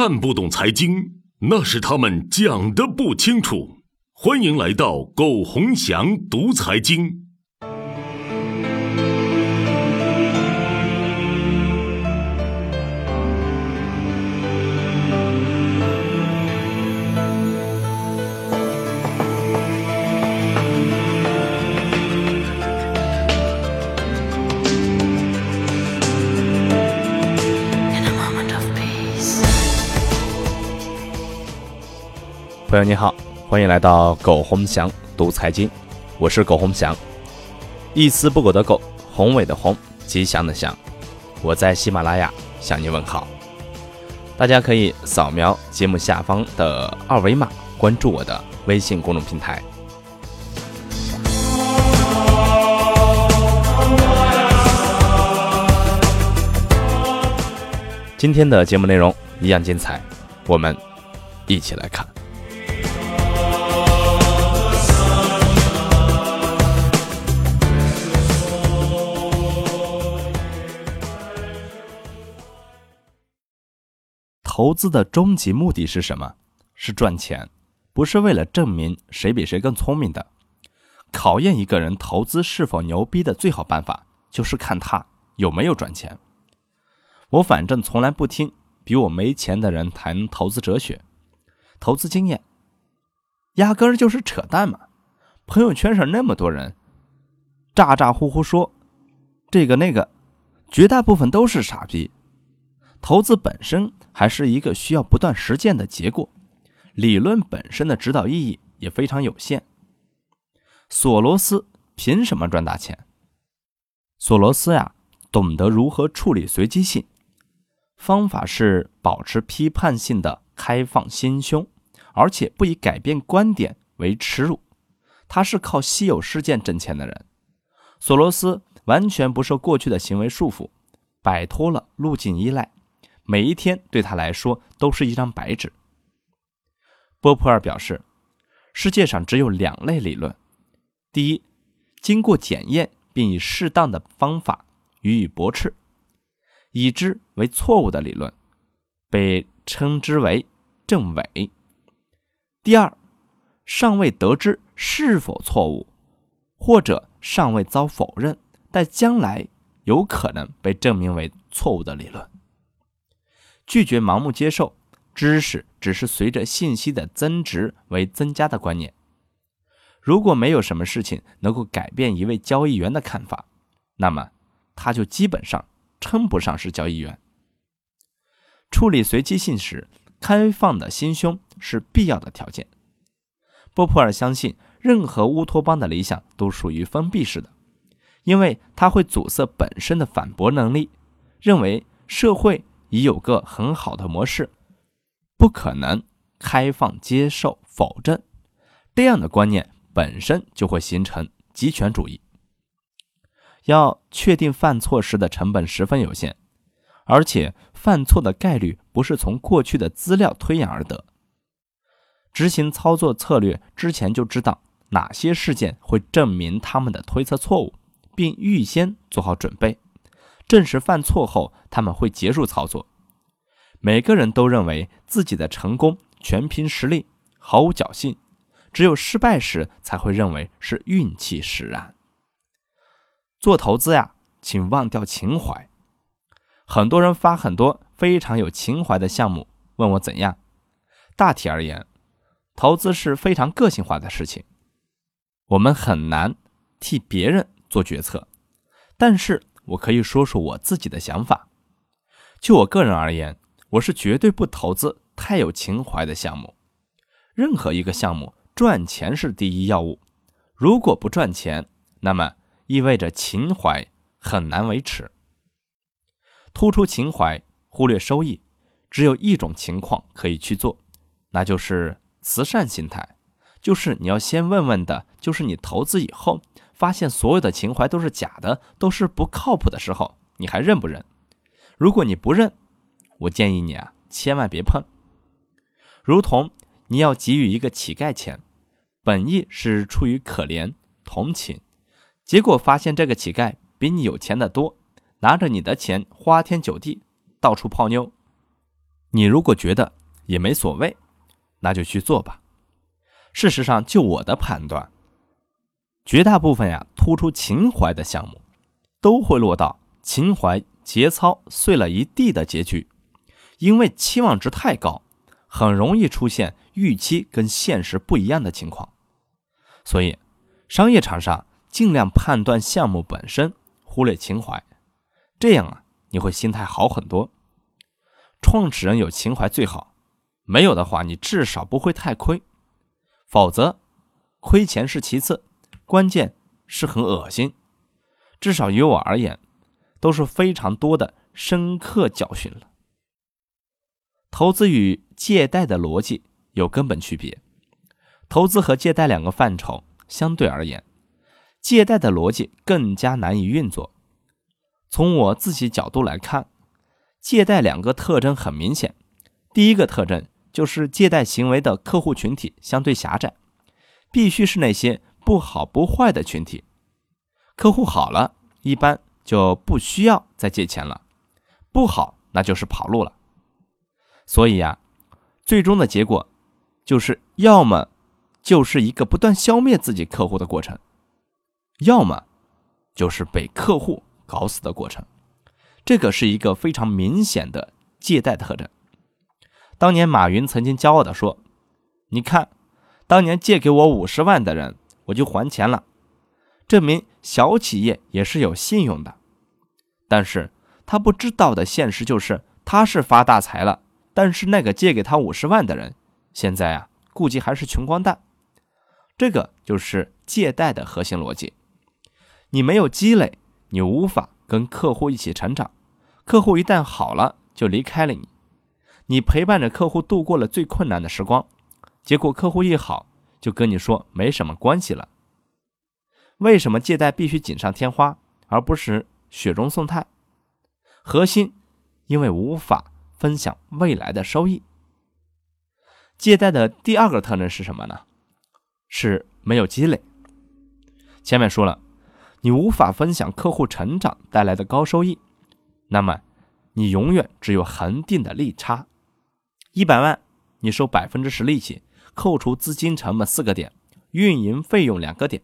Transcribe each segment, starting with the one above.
看不懂财经，那是他们讲的不清楚。欢迎来到苟洪祥读财经。朋友你好，欢迎来到苟洪祥读财经，我是苟洪祥，一丝不苟的苟，宏伟的宏，吉祥的祥，我在喜马拉雅向你问好。大家可以扫描节目下方的二维码，关注我的微信公众平台。今天的节目内容一样精彩，我们一起来看。投资的终极目的是什么？是赚钱，不是为了证明谁比谁更聪明的。考验一个人投资是否牛逼的最好办法，就是看他有没有赚钱。我反正从来不听比我没钱的人谈投资哲学、投资经验，压根儿就是扯淡嘛！朋友圈上那么多人，咋咋呼呼说这个那个，绝大部分都是傻逼。投资本身还是一个需要不断实践的结果，理论本身的指导意义也非常有限。索罗斯凭什么赚大钱？索罗斯呀，懂得如何处理随机性，方法是保持批判性的开放心胸，而且不以改变观点为耻辱。他是靠稀有事件挣钱的人。索罗斯完全不受过去的行为束缚，摆脱了路径依赖。每一天对他来说都是一张白纸。波普尔表示，世界上只有两类理论：第一，经过检验并以适当的方法予以驳斥，已知为错误的理论，被称之为正伪；第二，尚未得知是否错误，或者尚未遭否认，但将来有可能被证明为错误的理论。拒绝盲目接受知识，只是随着信息的增值为增加的观念。如果没有什么事情能够改变一位交易员的看法，那么他就基本上称不上是交易员。处理随机性时，开放的心胸是必要的条件。波普尔相信，任何乌托邦的理想都属于封闭式的，因为它会阻塞本身的反驳能力，认为社会。已有个很好的模式，不可能开放接受否认，这样的观念本身就会形成极权主义。要确定犯错时的成本十分有限，而且犯错的概率不是从过去的资料推演而得。执行操作策略之前就知道哪些事件会证明他们的推测错误，并预先做好准备。证实犯错后，他们会结束操作。每个人都认为自己的成功全凭实力，毫无侥幸；只有失败时才会认为是运气使然。做投资呀，请忘掉情怀。很多人发很多非常有情怀的项目，问我怎样。大体而言，投资是非常个性化的事情，我们很难替别人做决策，但是。我可以说说我自己的想法。就我个人而言，我是绝对不投资太有情怀的项目。任何一个项目赚钱是第一要务，如果不赚钱，那么意味着情怀很难维持。突出情怀，忽略收益，只有一种情况可以去做，那就是慈善心态。就是你要先问问的，就是你投资以后。发现所有的情怀都是假的，都是不靠谱的时候，你还认不认？如果你不认，我建议你啊，千万别碰。如同你要给予一个乞丐钱，本意是出于可怜同情，结果发现这个乞丐比你有钱的多，拿着你的钱花天酒地，到处泡妞，你如果觉得也没所谓，那就去做吧。事实上，就我的判断，绝大部分呀突出情怀的项目，都会落到情怀节操碎了一地的结局，因为期望值太高，很容易出现预期跟现实不一样的情况。所以，商业场上尽量判断项目本身，忽略情怀，这样啊，你会心态好很多。创始人有情怀最好，没有的话，你至少不会太亏。否则，亏钱是其次，关键是很恶心。至少于我而言，都是非常多的深刻教训了。投资与借贷的逻辑有根本区别。投资和借贷两个范畴相对而言，借贷的逻辑更加难以运作。从我自己角度来看，借贷两个特征很明显。第一个特征。就是借贷行为的客户群体相对狭窄，必须是那些不好不坏的群体。客户好了，一般就不需要再借钱了；不好，那就是跑路了。所以呀，最终的结果就是要么就是一个不断消灭自己客户的过程，要么就是被客户搞死的过程。这个是一个非常明显的借贷特征。当年马云曾经骄傲地说：“你看，当年借给我五十万的人，我就还钱了，证明小企业也是有信用的。”但是他不知道的现实就是，他是发大财了，但是那个借给他五十万的人，现在啊，估计还是穷光蛋。这个就是借贷的核心逻辑。你没有积累，你无法跟客户一起成长。客户一旦好了，就离开了你。你陪伴着客户度过了最困难的时光，结果客户一好就跟你说没什么关系了。为什么借贷必须锦上添花，而不是雪中送炭？核心因为无法分享未来的收益。借贷的第二个特征是什么呢？是没有积累。前面说了，你无法分享客户成长带来的高收益，那么你永远只有恒定的利差。一百万，你收百分之十利息，扣除资金成本四个点，运营费用两个点，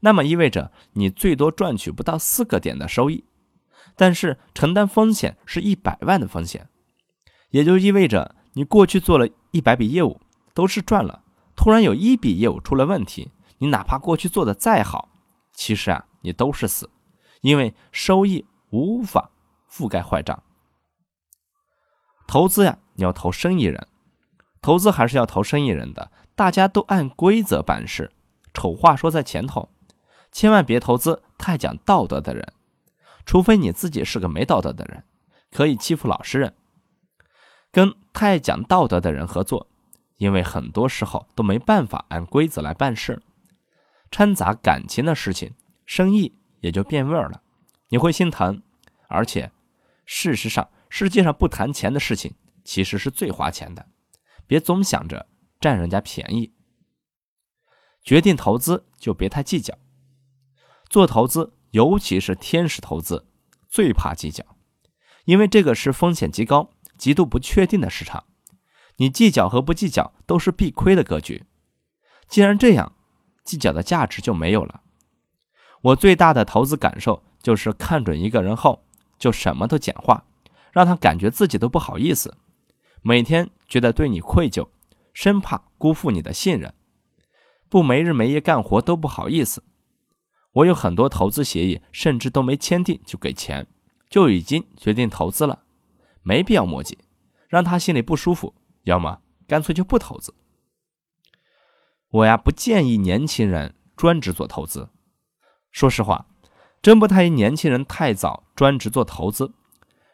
那么意味着你最多赚取不到四个点的收益，但是承担风险是一百万的风险，也就意味着你过去做了一百笔业务都是赚了，突然有一笔业务出了问题，你哪怕过去做的再好，其实啊你都是死，因为收益无法覆盖坏账。投资呀。你要投生意人，投资还是要投生意人的。大家都按规则办事，丑话说在前头，千万别投资太讲道德的人，除非你自己是个没道德的人，可以欺负老实人。跟太讲道德的人合作，因为很多时候都没办法按规则来办事，掺杂感情的事情，生意也就变味儿了，你会心疼。而且，事实上，世界上不谈钱的事情。其实是最花钱的，别总想着占人家便宜。决定投资就别太计较，做投资尤其是天使投资最怕计较，因为这个是风险极高、极度不确定的市场。你计较和不计较都是必亏的格局。既然这样，计较的价值就没有了。我最大的投资感受就是看准一个人后，就什么都简化，让他感觉自己都不好意思。每天觉得对你愧疚，生怕辜负你的信任，不没日没夜干活都不好意思。我有很多投资协议，甚至都没签订就给钱，就已经决定投资了，没必要磨叽，让他心里不舒服。要么干脆就不投资。我呀不建议年轻人专职做投资。说实话，真不太宜年轻人太早专职做投资。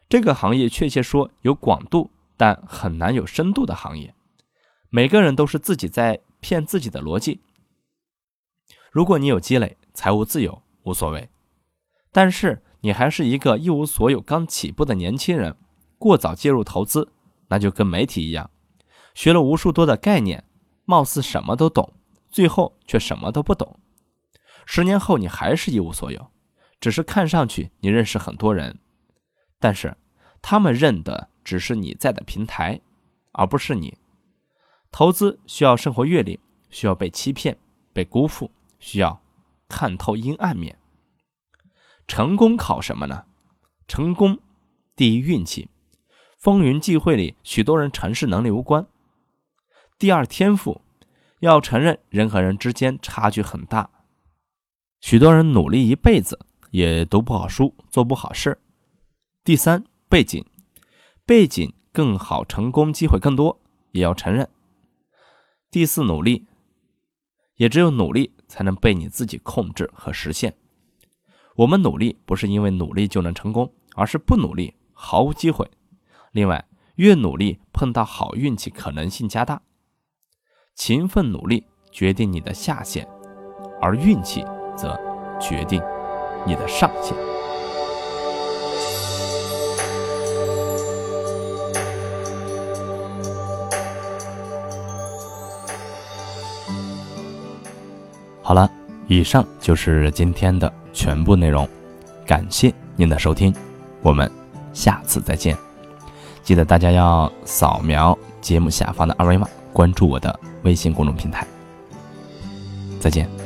这个行业确切说有广度。但很难有深度的行业，每个人都是自己在骗自己的逻辑。如果你有积累，财务自由无所谓，但是你还是一个一无所有、刚起步的年轻人，过早介入投资，那就跟媒体一样，学了无数多的概念，貌似什么都懂，最后却什么都不懂。十年后你还是一无所有，只是看上去你认识很多人，但是他们认的。只是你在的平台，而不是你。投资需要生活阅历，需要被欺骗、被辜负，需要看透阴暗面。成功靠什么呢？成功第一运气，风云际会里，许多人成事能力无关。第二天赋，要承认人和人之间差距很大，许多人努力一辈子也读不好书，做不好事。第三背景，背景更好，成功机会更多，也要承认。第四努力，也只有努力才能被你自己控制和实现。我们努力不是因为努力就能成功，而是不努力毫无机会。另外，越努力碰到好运气可能性加大。勤奋努力决定你的下限，而运气则决定你的上限。好了，以上就是今天的。全部内容，感谢您的收听，我们下次再见。记得大家要扫描节目下方的二维码，关注我的微信公众平台。再见。